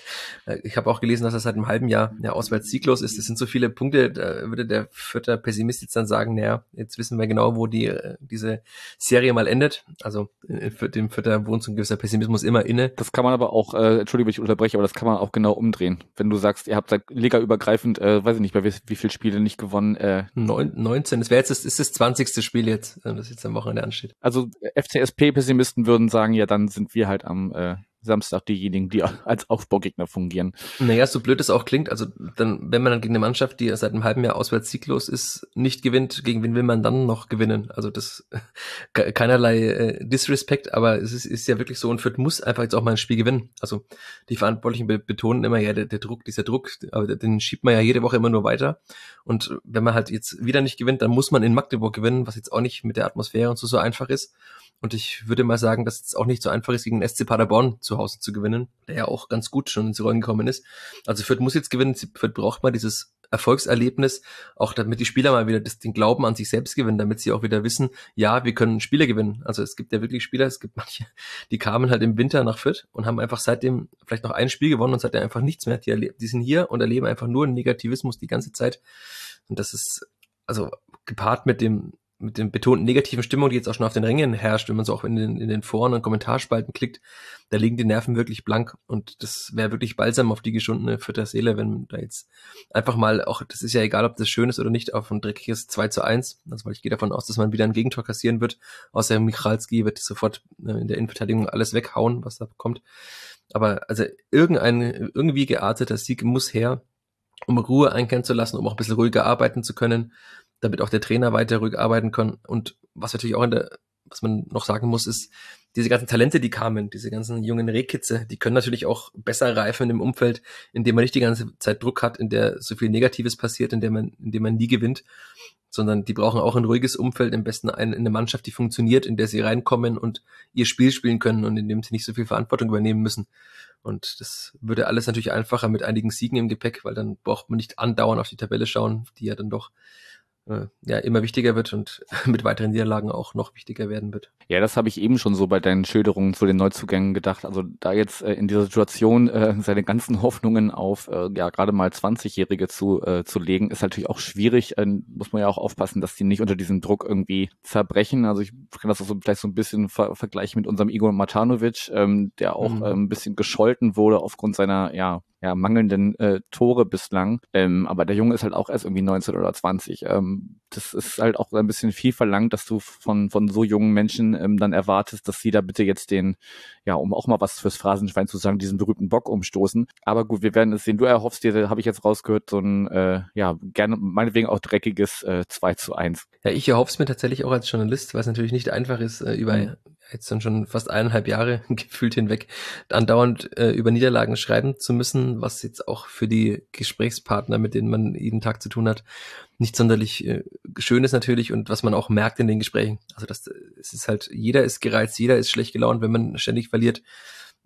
Äh, ich habe auch gelesen, dass er seit einem halben Jahr ja, auswärts sieglos ist. Das sind so viele Punkte, da würde der vierte Pessimist jetzt dann sagen, naja, jetzt wissen wir genau, wo die äh, diese Serie mal endet. Also für dem Vierter wohnt so ein gewisser Pessimismus immer inne. Das kann man aber auch, äh, entschuldige, wenn ich unterbreche, aber das kann man auch genau umdrehen. Wenn du sagst, ihr habt seit Liga-übergreifend, äh, weiß ich nicht, bei wie, wie viele Spiele nicht gewonnen. Äh, Neun, 19, das wäre jetzt das, ist das 20. Spiel jetzt, äh, das jetzt am Wochenende ansteht. Also FCSP-Pessimisten würden sagen, ja, dann sind wir halt am äh, Samstag diejenigen, die [LAUGHS] als Aufbaugegner fungieren. Naja, so blöd es auch klingt, also dann, wenn man dann gegen eine Mannschaft, die seit einem halben Jahr auswärts sieglos ist, nicht gewinnt, gegen wen will man dann noch gewinnen? Also das [LAUGHS] keinerlei äh, Disrespect, aber es ist, ist ja wirklich so und Fürth muss einfach jetzt auch mal ein Spiel gewinnen. Also die Verantwortlichen betonen immer, ja, der, der Druck, dieser Druck, aber den schiebt man ja jede Woche immer nur weiter. Und wenn man halt jetzt wieder nicht gewinnt, dann muss man in Magdeburg gewinnen, was jetzt auch nicht mit der Atmosphäre und so so einfach ist. Und ich würde mal sagen, dass es auch nicht so einfach ist, gegen SC Paderborn zu Hause zu gewinnen, der ja auch ganz gut schon ins Rollen gekommen ist. Also Fürth muss jetzt gewinnen, Fürth braucht mal dieses Erfolgserlebnis, auch damit die Spieler mal wieder das, den Glauben an sich selbst gewinnen, damit sie auch wieder wissen, ja, wir können Spiele gewinnen. Also es gibt ja wirklich Spieler, es gibt [LAUGHS] manche, die kamen halt im Winter nach Fürth und haben einfach seitdem vielleicht noch ein Spiel gewonnen und seitdem einfach nichts mehr. Die, die sind hier und erleben einfach nur Negativismus die ganze Zeit. Und das ist, also gepaart mit dem mit den betonten negativen Stimmung, die jetzt auch schon auf den Rängen herrscht, wenn man so auch in den, in den Foren und Kommentarspalten klickt, da liegen die Nerven wirklich blank und das wäre wirklich balsam auf die geschundene Fütter Seele, wenn da jetzt einfach mal, auch das ist ja egal, ob das schön ist oder nicht, auf ein dreckiges 2 zu 1, also weil ich gehe davon aus, dass man wieder ein Gegentor kassieren wird, außer Michalski wird sofort äh, in der Innenverteidigung alles weghauen, was da kommt. Aber also irgendein, irgendwie gearteter Sieg muss her, um Ruhe einkehren zu lassen, um auch ein bisschen ruhiger arbeiten zu können damit auch der Trainer weiter ruhig arbeiten kann. Und was natürlich auch in der, was man noch sagen muss, ist, diese ganzen Talente, die kamen, diese ganzen jungen Rehkitze, die können natürlich auch besser reifen im Umfeld, in dem man nicht die ganze Zeit Druck hat, in der so viel Negatives passiert, in dem man, in dem man nie gewinnt, sondern die brauchen auch ein ruhiges Umfeld, im besten eine, eine Mannschaft, die funktioniert, in der sie reinkommen und ihr Spiel spielen können und in dem sie nicht so viel Verantwortung übernehmen müssen. Und das würde alles natürlich einfacher mit einigen Siegen im Gepäck, weil dann braucht man nicht andauernd auf die Tabelle schauen, die ja dann doch ja immer wichtiger wird und [LAUGHS] mit weiteren Niederlagen auch noch wichtiger werden wird. Ja, das habe ich eben schon so bei deinen Schilderungen zu den Neuzugängen gedacht. Also da jetzt äh, in dieser Situation äh, [LAUGHS] seine ganzen Hoffnungen auf äh, ja gerade mal 20-Jährige zu, äh, zu legen, ist natürlich auch schwierig. Äh, muss man ja auch aufpassen, dass die nicht unter diesem Druck irgendwie zerbrechen. Also ich kann das auch so, vielleicht so ein bisschen ver vergleichen mit unserem Igor Matanovic, ähm, der auch mhm. äh, ein bisschen gescholten wurde aufgrund seiner ja ja, mangelnden äh, Tore bislang. Ähm, aber der Junge ist halt auch erst irgendwie 19 oder 20. Ähm, das ist halt auch ein bisschen viel verlangt, dass du von, von so jungen Menschen ähm, dann erwartest, dass sie da bitte jetzt den, ja, um auch mal was fürs Phrasenschwein zu sagen, diesen berühmten Bock umstoßen. Aber gut, wir werden es sehen. Du erhoffst dir, habe ich jetzt rausgehört, so ein, äh, ja, gerne, meinetwegen auch dreckiges äh, 2 zu 1. Ja, ich erhoffe es mir tatsächlich auch als Journalist, weil es natürlich nicht einfach ist, äh, über mhm jetzt dann schon fast eineinhalb Jahre [LAUGHS] gefühlt hinweg andauernd äh, über Niederlagen schreiben zu müssen, was jetzt auch für die Gesprächspartner, mit denen man jeden Tag zu tun hat, nicht sonderlich äh, schön ist natürlich und was man auch merkt in den Gesprächen. Also das es ist halt, jeder ist gereizt, jeder ist schlecht gelaunt, wenn man ständig verliert.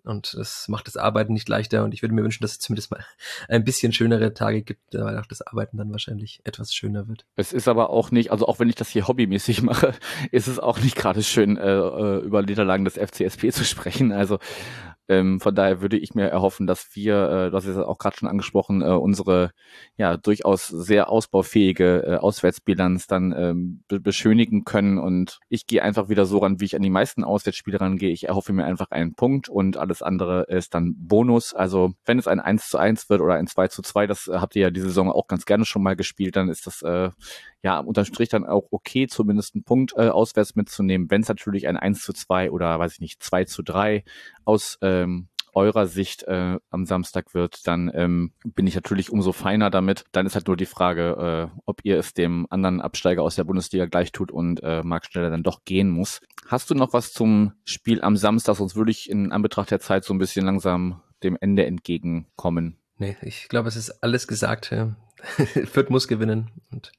Und das macht das Arbeiten nicht leichter. Und ich würde mir wünschen, dass es zumindest mal [LAUGHS] ein bisschen schönere Tage gibt, weil auch das Arbeiten dann wahrscheinlich etwas schöner wird. Es ist aber auch nicht, also auch wenn ich das hier hobbymäßig [LAUGHS] mache, ist es auch nicht gerade schön, äh, äh über Niederlagen des FCSP zu sprechen. Also ähm, von daher würde ich mir erhoffen, dass wir, äh, hast es auch gerade schon angesprochen, äh, unsere ja durchaus sehr ausbaufähige äh, Auswärtsbilanz dann ähm, be beschönigen können. Und ich gehe einfach wieder so ran, wie ich an die meisten Auswärtsspiele rangehe. Ich erhoffe mir einfach einen Punkt und alles andere ist dann Bonus. Also wenn es ein 1 zu 1 wird oder ein 2 zu 2, das habt ihr ja diese Saison auch ganz gerne schon mal gespielt, dann ist das äh, ja unterm Strich dann auch okay, zumindest einen Punkt äh, auswärts mitzunehmen. Wenn es natürlich ein 1 zu 2 oder weiß ich nicht, 2 zu 3 aus ähm, eurer Sicht äh, am Samstag wird, dann ähm, bin ich natürlich umso feiner damit. Dann ist halt nur die Frage, äh, ob ihr es dem anderen Absteiger aus der Bundesliga gleich tut und äh, Marc Schneller dann doch gehen muss. Hast du noch was zum Spiel am Samstag? Sonst würde ich in Anbetracht der Zeit so ein bisschen langsam dem Ende entgegenkommen. Nee, ich glaube, es ist alles gesagt. Fürth [LAUGHS] muss gewinnen und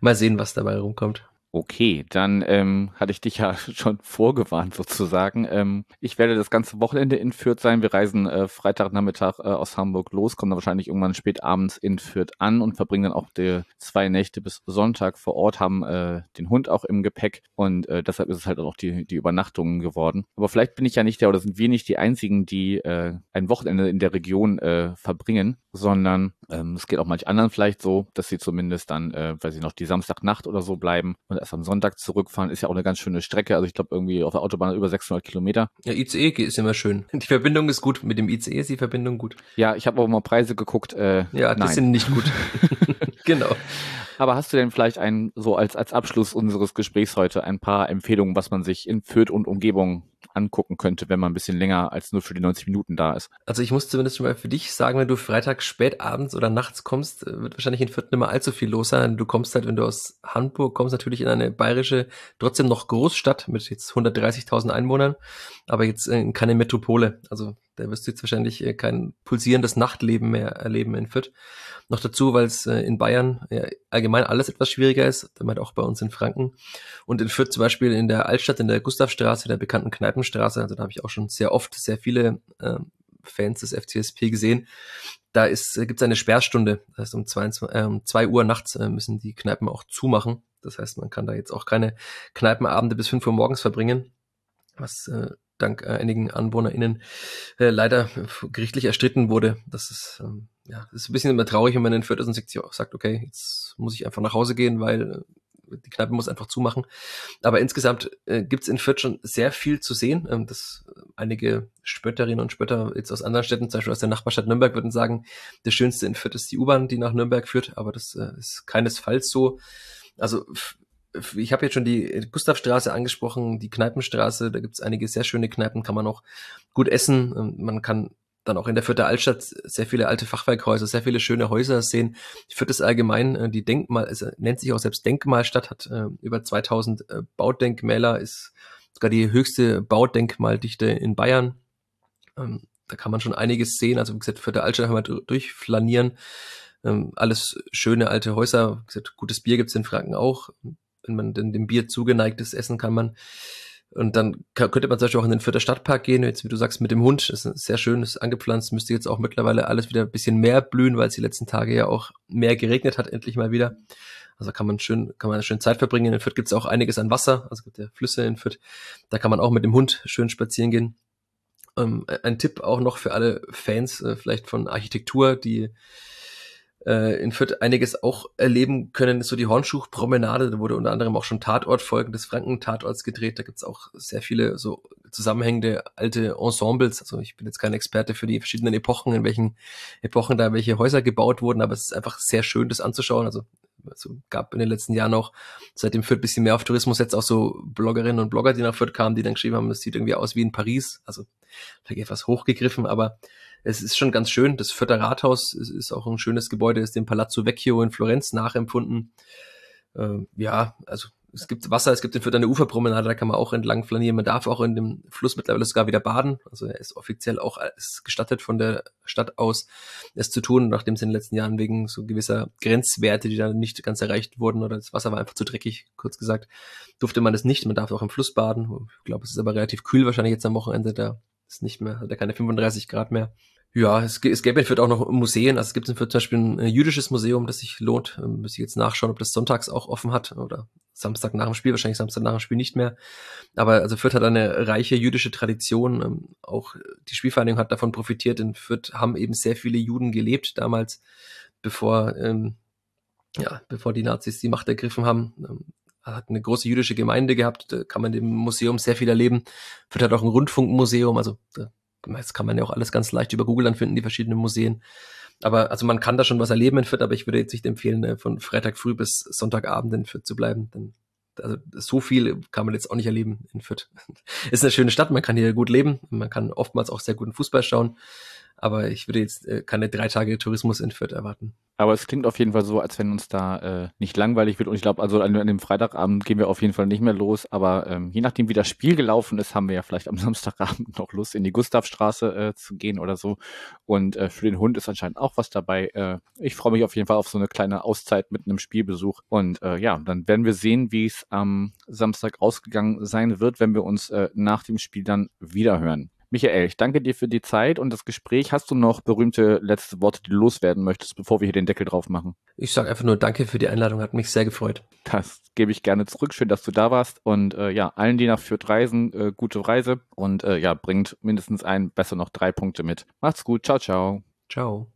mal sehen, was dabei rumkommt. Okay, dann ähm, hatte ich dich ja [LAUGHS] schon vorgewarnt sozusagen. Ähm, ich werde das ganze Wochenende in Fürth sein. Wir reisen äh, Freitagnachmittag äh, aus Hamburg los, kommen dann wahrscheinlich irgendwann spät abends in Fürth an und verbringen dann auch die zwei Nächte bis Sonntag vor Ort, haben äh, den Hund auch im Gepäck und äh, deshalb ist es halt auch die, die Übernachtungen geworden. Aber vielleicht bin ich ja nicht der oder sind wir nicht die einzigen, die äh, ein Wochenende in der Region äh, verbringen, sondern ähm, es geht auch manch anderen vielleicht so, dass sie zumindest dann, äh, weiß ich noch, die Samstagnacht oder so bleiben und erst am Sonntag zurückfahren. Ist ja auch eine ganz schöne Strecke. Also ich glaube irgendwie auf der Autobahn über 600 Kilometer. Ja, ICE ist immer schön. Die Verbindung ist gut. Mit dem ICE ist die Verbindung gut. Ja, ich habe auch mal Preise geguckt. Äh, ja, die nein. sind nicht gut. [LAUGHS] genau. Aber hast du denn vielleicht ein, so als, als Abschluss unseres Gesprächs heute ein paar Empfehlungen, was man sich in Fürth und Umgebung angucken könnte, wenn man ein bisschen länger als nur für die 90 Minuten da ist. Also ich muss zumindest schon mal für dich sagen, wenn du Freitag spät abends oder nachts kommst, wird wahrscheinlich in Fürth nicht mehr allzu viel los sein. Du kommst halt, wenn du aus Hamburg kommst, natürlich in eine bayerische, trotzdem noch Großstadt mit jetzt 130.000 Einwohnern, aber jetzt in keine Metropole. Also da wirst du jetzt wahrscheinlich äh, kein pulsierendes Nachtleben mehr erleben in Fürth. Noch dazu, weil es äh, in Bayern ja, allgemein alles etwas schwieriger ist, damit auch bei uns in Franken. Und in Fürth zum Beispiel in der Altstadt, in der Gustavstraße, der bekannten Kneipenstraße, also da habe ich auch schon sehr oft sehr viele äh, Fans des FCSP gesehen. Da äh, gibt es eine Sperrstunde. Das heißt, um zwei, äh, zwei Uhr nachts äh, müssen die Kneipen auch zumachen. Das heißt, man kann da jetzt auch keine Kneipenabende bis fünf Uhr morgens verbringen, was äh, dank äh, einigen AnwohnerInnen äh, leider gerichtlich erstritten wurde. Das ist, ähm, ja, das ist ein bisschen immer traurig, wenn man in Fürth ist und sagt, okay, jetzt muss ich einfach nach Hause gehen, weil äh, die Kneipe muss einfach zumachen. Aber insgesamt äh, gibt es in Fürth schon sehr viel zu sehen. Ähm, das einige Spötterinnen und Spötter jetzt aus anderen Städten, zum Beispiel aus der Nachbarstadt Nürnberg, würden sagen, das Schönste in Fürth ist die U-Bahn, die nach Nürnberg führt, aber das äh, ist keinesfalls so. Also ich habe jetzt schon die Gustavstraße angesprochen, die Kneipenstraße, da gibt's einige sehr schöne Kneipen, kann man auch gut essen. Ähm, man kann dann auch in der Vierter Altstadt sehr viele alte Fachwerkhäuser, sehr viele schöne Häuser sehen. Vierte ist allgemein, äh, die Denkmal, es nennt sich auch selbst Denkmalstadt, hat äh, über 2000 äh, Baudenkmäler, ist sogar die höchste Baudenkmaldichte in Bayern. Ähm, da kann man schon einiges sehen. Also wie gesagt, Vierte Altstadt haben wir durchflanieren. Ähm, alles schöne alte Häuser. Wie gesagt, gutes Bier gibt's in Franken auch wenn man denn dem Bier zugeneigt ist, essen kann man. Und dann könnte man zum Beispiel auch in den Vierter Stadtpark gehen, jetzt wie du sagst, mit dem Hund. Das ist sehr schön, ist angepflanzt, müsste jetzt auch mittlerweile alles wieder ein bisschen mehr blühen, weil es die letzten Tage ja auch mehr geregnet hat, endlich mal wieder. Also kann man schön, kann man schön Zeit verbringen. In Fürth gibt es auch einiges an Wasser, also gibt ja Flüsse in Fürth. Da kann man auch mit dem Hund schön spazieren gehen. Ähm, ein Tipp auch noch für alle Fans, äh, vielleicht von Architektur, die äh, in Fürth einiges auch erleben können, ist so die Hornschuchpromenade. Da wurde unter anderem auch schon Tatortfolgen des Franken-Tatorts gedreht. Da gibt's auch sehr viele so zusammenhängende alte Ensembles. Also ich bin jetzt kein Experte für die verschiedenen Epochen, in welchen Epochen da welche Häuser gebaut wurden, aber es ist einfach sehr schön, das anzuschauen. Also also gab in den letzten Jahren auch, seitdem Fürth bisschen mehr auf Tourismus jetzt auch so Bloggerinnen und Blogger, die nach Fürth kamen, die dann geschrieben haben, es sieht irgendwie aus wie in Paris. Also vielleicht etwas hochgegriffen, aber es ist schon ganz schön. Das Fürther Rathaus ist, ist auch ein schönes Gebäude, ist dem Palazzo Vecchio in Florenz nachempfunden. Äh, ja, also es gibt Wasser, es gibt den Fürth eine Uferpromenade, da kann man auch entlang flanieren. Man darf auch in dem Fluss mittlerweile sogar wieder baden. Also er ist offiziell auch ist gestattet von der Stadt aus, es zu tun, nachdem es in den letzten Jahren wegen so gewisser Grenzwerte, die dann nicht ganz erreicht wurden, oder das Wasser war einfach zu dreckig, kurz gesagt, durfte man das nicht. Man darf auch im Fluss baden. Ich glaube, es ist aber relativ kühl wahrscheinlich jetzt am Wochenende. Da ist nicht mehr, hat er keine 35 Grad mehr. Ja, es, es gäbe in Fürth auch noch Museen. Also es gibt in Fürth zum Beispiel ein äh, jüdisches Museum, das sich lohnt. Ähm, muss ich jetzt nachschauen, ob das sonntags auch offen hat oder Samstag nach dem Spiel, wahrscheinlich Samstag nach dem Spiel nicht mehr. Aber also Fürth hat eine reiche jüdische Tradition. Ähm, auch die Spielvereinigung hat davon profitiert. In Fürth haben eben sehr viele Juden gelebt damals, bevor, ähm, ja, bevor die Nazis die Macht ergriffen haben. Hat eine große jüdische Gemeinde gehabt, da kann man im Museum sehr viel erleben. Fürth hat auch ein Rundfunkmuseum, also da das kann man ja auch alles ganz leicht über Google dann finden, die verschiedenen Museen. Aber also man kann da schon was erleben in Fürth, aber ich würde jetzt nicht empfehlen, äh, von Freitag früh bis Sonntagabend in Fürth zu bleiben. Denn also so viel kann man jetzt auch nicht erleben in Fürth. [LAUGHS] Ist eine schöne Stadt, man kann hier gut leben, man kann oftmals auch sehr guten Fußball schauen aber ich würde jetzt äh, keine drei Tage Tourismus in Fürth erwarten. Aber es klingt auf jeden Fall so, als wenn uns da äh, nicht langweilig wird. Und ich glaube, also an, an, dem Freitagabend gehen wir auf jeden Fall nicht mehr los. Aber ähm, je nachdem, wie das Spiel gelaufen ist, haben wir ja vielleicht am [LAUGHS] Samstagabend noch Lust, in die Gustavstraße äh, zu gehen oder so. Und äh, für den Hund ist anscheinend auch was dabei. Äh, ich freue mich auf jeden Fall auf so eine kleine Auszeit mit einem Spielbesuch. Und äh, ja, dann werden wir sehen, wie es am Samstag ausgegangen sein wird, wenn wir uns äh, nach dem Spiel dann wiederhören. Michael, ich danke dir für die Zeit und das Gespräch. Hast du noch berühmte letzte Worte, die du loswerden möchtest, bevor wir hier den Deckel drauf machen? Ich sage einfach nur Danke für die Einladung, hat mich sehr gefreut. Das gebe ich gerne zurück. Schön, dass du da warst. Und äh, ja, allen, die nach Fürth reisen, äh, gute Reise und äh, ja, bringt mindestens ein, besser noch drei Punkte mit. Macht's gut. Ciao, ciao. Ciao.